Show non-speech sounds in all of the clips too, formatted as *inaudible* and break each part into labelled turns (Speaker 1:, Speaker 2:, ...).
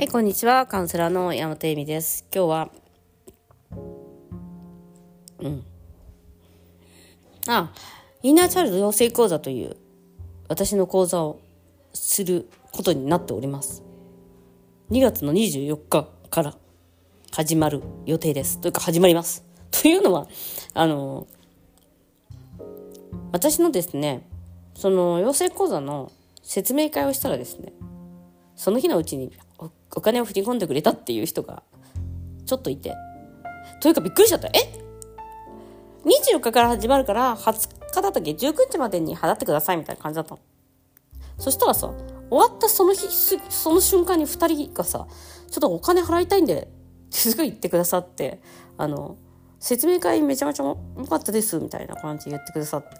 Speaker 1: はい、こんにちは。カウンセラーの山本恵美です。今日は、うん。あ、インナーチャイルド養成講座という私の講座をすることになっております。2月の24日から始まる予定です。というか始まります。*laughs* というのは、あの、私のですね、その養成講座の説明会をしたらですね、その日のうちにお金を振り込んでくれたっていう人がちょっといて、というかびっくりしちゃった。え ?24 日から始まるから20日だったっけ ?19 日までに払ってくださいみたいな感じだったの。そしたらさ、終わったその日、その瞬間に2人がさ、ちょっとお金払いたいんで、ってすぐ言ってくださって、あの、説明会めちゃめちゃ良かったです、みたいな感じで言ってくださって。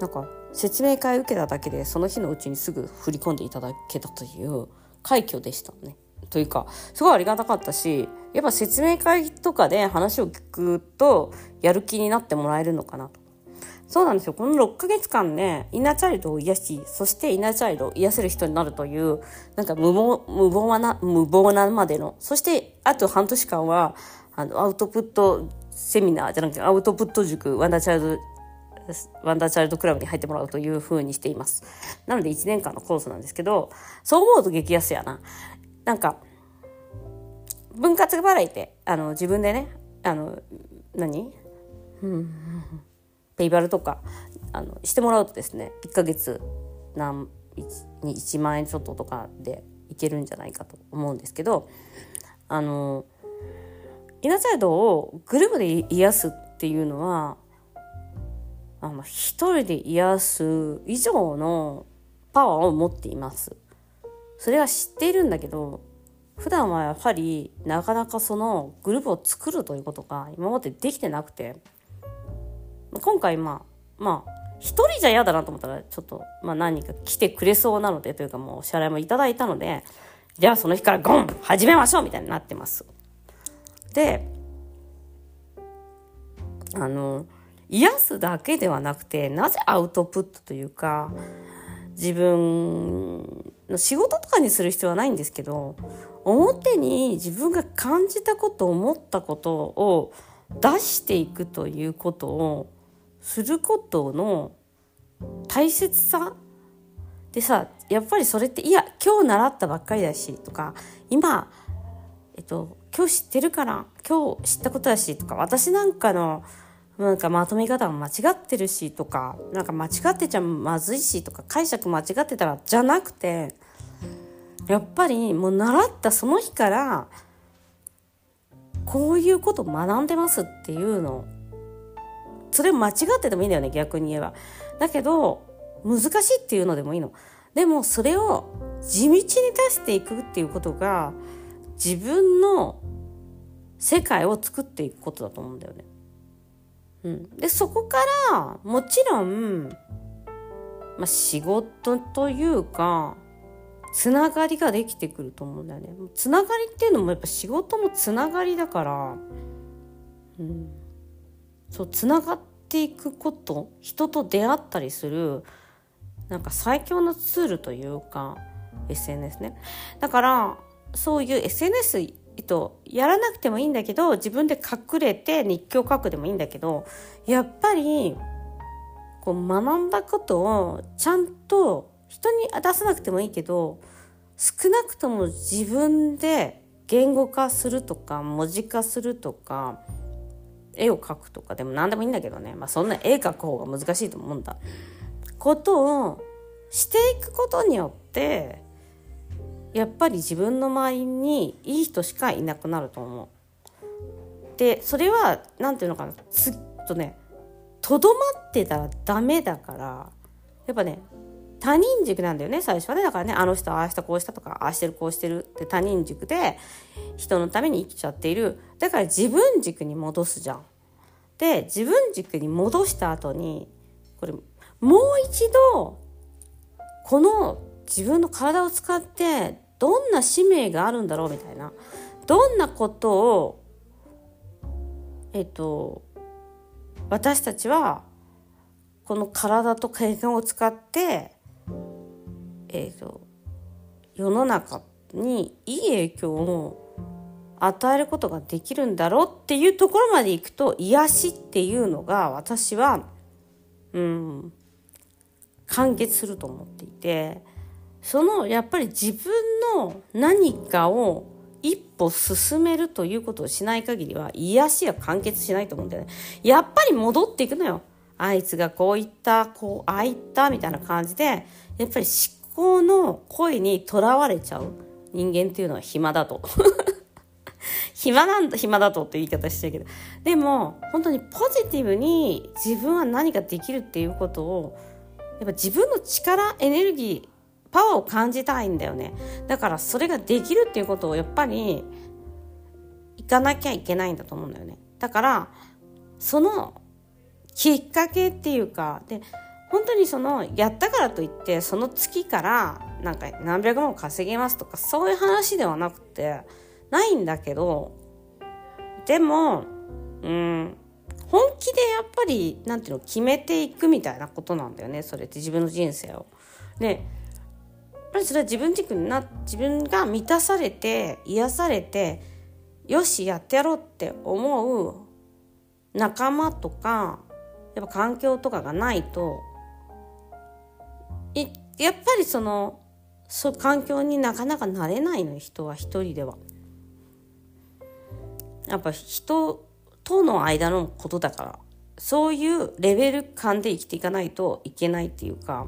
Speaker 1: なんか、説明会受けただけで、その日のうちにすぐ振り込んでいただけたという快挙でしたね。というか、すごいありがたかったし、やっぱ説明会とかで話を聞くと、やる気になってもらえるのかなと。そうなんですよ。この6ヶ月間ね、インナーチャイルドを癒し、そしてインナーチャイルドを癒せる人になるという、なんか無謀、無謀な、無謀なまでの、そしてあと半年間は、あの、アウトプットセミナーじゃなくて、アウトプット塾、ワンダーチャイルド、ワンダーチャイルドクラブに入ってもらうという風にしています。なので1年間のコースなんですけど、そう思うと激安やな。なんか、分割払いって、あの、自分でね、あの、何？うん、ペイバルとか、あの、してもらうとですね、1ヶ月何、に1万円ちょっととかでいけるんじゃないかと思うんですけど、あの、イナチャイルドをグループで癒すっていうのは、あの一人で癒す以上のパワーを持っています。それは知っているんだけど、普段はやっぱりなかなかそのグループを作るということが今までできてなくて、今回まあ、まあ、一人じゃ嫌だなと思ったら、ちょっと、まあ何か来てくれそうなので、というかもうお支払いもいただいたので、じゃあその日からゴン始めましょうみたいになってます。で、あの、癒すだけではなくて、なぜアウトプットというか、自分仕事とかにする必要はないんですけど、表に自分が感じたこと、思ったことを出していくということをすることの大切さでさ、やっぱりそれって、いや、今日習ったばっかりだし、とか、今、えっと、今日知ってるから、今日知ったことだし、とか、私なんかの、なんかまとめ方が間違ってるしとか、なんか間違ってちゃまずいしとか、解釈間違ってたら、じゃなくて、やっぱりもう習ったその日から、こういうこと学んでますっていうの。それ間違っててもいいんだよね、逆に言えば。だけど、難しいっていうのでもいいの。でも、それを地道に出していくっていうことが、自分の世界を作っていくことだと思うんだよね。うん、でそこからもちろん、まあ、仕事というかつながりができてくると思うんだよね。つながりっていうのもやっぱ仕事もつながりだから、うん、そうつながっていくこと人と出会ったりするなんか最強のツールというか SNS ね。だからそういう SNS と、やらなくてもいいんだけど、自分で隠れて日記を書くでもいいんだけど、やっぱり、こう学んだことをちゃんと人に出さなくてもいいけど、少なくとも自分で言語化するとか、文字化するとか、絵を描くとかでも何でもいいんだけどね。まあそんな絵描く方が難しいと思うんだ。ことをしていくことによって、やっぱり自分の周りにいい人しかいなくなると思う。でそれは何ていうのかなずっとねとどまってたらダメだからやっぱね他人軸なんだよね最初はね。だからねあの人ああしたこうしたとかああしてるこうしてるって他人軸で人のために生きちゃっている。だから自分軸に戻すじゃん。で自分軸に戻した後にこれもう一度この自分の体を使ってどんな使命があるんだろうみたいな。どんなことをえっと私たちはこの体と経験を使ってえっと世の中にいい影響を与えることができるんだろうっていうところまでいくと癒しっていうのが私はうん完結すると思っていてそのやっぱり自分の何かを一歩進めるということをしない限りは癒しは完結しないと思うんだよね。やっぱり戻っていくのよ。あいつがこう言った、こう、ああ言ったみたいな感じで、やっぱり思考の声にとらわれちゃう人間っていうのは暇だと。*laughs* 暇なんだ、暇だとって言い方してるけど。でも、本当にポジティブに自分は何かできるっていうことを、やっぱ自分の力、エネルギー、パワーを感じたいんだよね。だからそれができるっていうことをやっぱり、行かなきゃいけないんだと思うんだよね。だから、そのきっかけっていうか、で、本当にその、やったからといって、その月から、なんか何百万稼げますとか、そういう話ではなくて、ないんだけど、でも、うん、本気でやっぱり、なんていうの、決めていくみたいなことなんだよね、それって自分の人生を。で、やっぱりそれは自分軸にな、自分が満たされて、癒されて、よし、やってやろうって思う仲間とか、やっぱ環境とかがないと、いやっぱりその、そ環境になかなかなれないの人は一人では。やっぱ人との間のことだから。そういうレベル感で生きていかないといけないっていうか。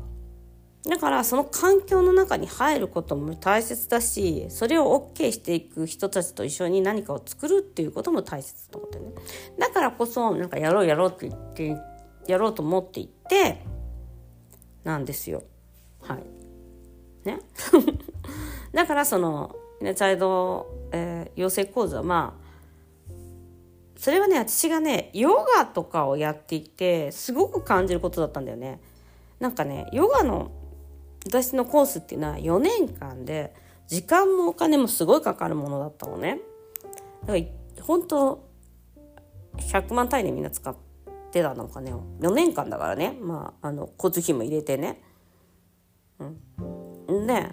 Speaker 1: だからその環境の中に入ることも大切だしそれを OK していく人たちと一緒に何かを作るっていうことも大切だと思ってね。だからこそなんかやろうやろうって言ってやろうと思っていってなんですよ。はいね *laughs* だからそのねチャイド、えー、養成講座まあそれはね、私がね、ヨガとかをやっていて、すごく感じることだったんだよね。なんかね、ヨガの私のコースっていうのは4年間で、時間もお金もすごいかかるものだったのね。だから、本当100万単位でみんな使ってたのかね。4年間だからね。まあ、あの、交通費も入れてね。うん。で、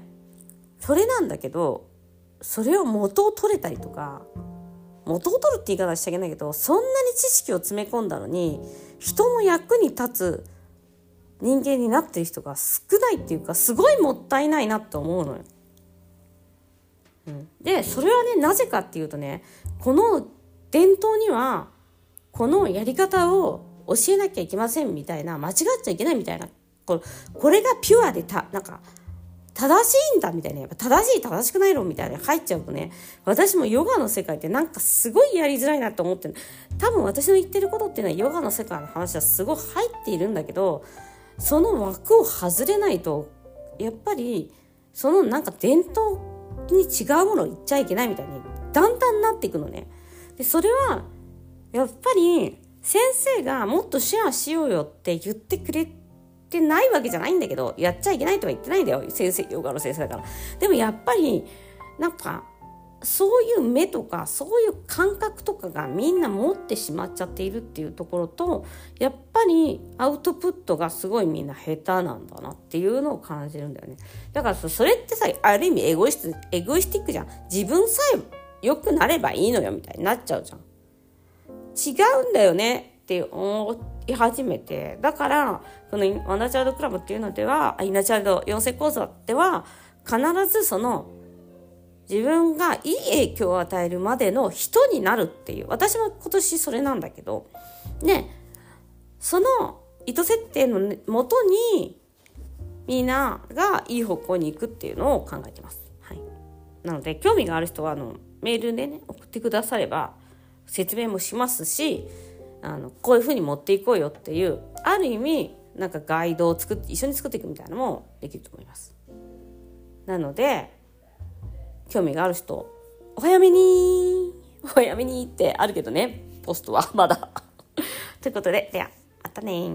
Speaker 1: それなんだけど、それを元を取れたりとか、元を取るって言い方はしちゃいけないけどそんなに知識を詰め込んだのに人の役に立つ人間になってる人が少ないっていうかすごいもったいないなって思うのよ。うん、でそれはねなぜかっていうとねこの伝統にはこのやり方を教えなきゃいけませんみたいな間違っちゃいけないみたいなこれこれがピュアでたなんか正しいんだみたいな、やっぱ正しい正しくない論みたいな入っちゃうとね、私もヨガの世界ってなんかすごいやりづらいなと思ってる。多分私の言ってることっていうのはヨガの世界の話はすごい入っているんだけど、その枠を外れないと、やっぱり、そのなんか伝統に違うものを言っちゃいけないみたいに、だんだんなっていくのね。で、それは、やっぱり、先生がもっとシェアしようよって言ってくれってないわけじゃないんだけど、やっちゃいけないとは言ってないんだよ。先生、ヨガの先生だから。でもやっぱり、なんか、そういう目とか、そういう感覚とかがみんな持ってしまっちゃっているっていうところと、やっぱりアウトプットがすごいみんな下手なんだなっていうのを感じるんだよね。だからそれってさ、ある意味エゴイスエゴイスティックじゃん。自分さえ良くなればいいのよみたいになっちゃうじゃん。違うんだよねって思っい始めて、だから、このワナチャイルドクラブっていうのでは、イナチャイルド養成講座では、必ずその、自分がいい影響を与えるまでの人になるっていう、私も今年それなんだけど、ね、その意図設定のもとに、みんながいい方向に行くっていうのを考えてます。はい。なので、興味がある人は、あの、メールでね、送ってくだされば、説明もしますし、あのこういうふうに持っていこうよっていうある意味なんかガイドを作って一緒に作っていくみたいなのもできると思います。なので興味がある人お早めにお早めにってあるけどねポストはまだということでではまたね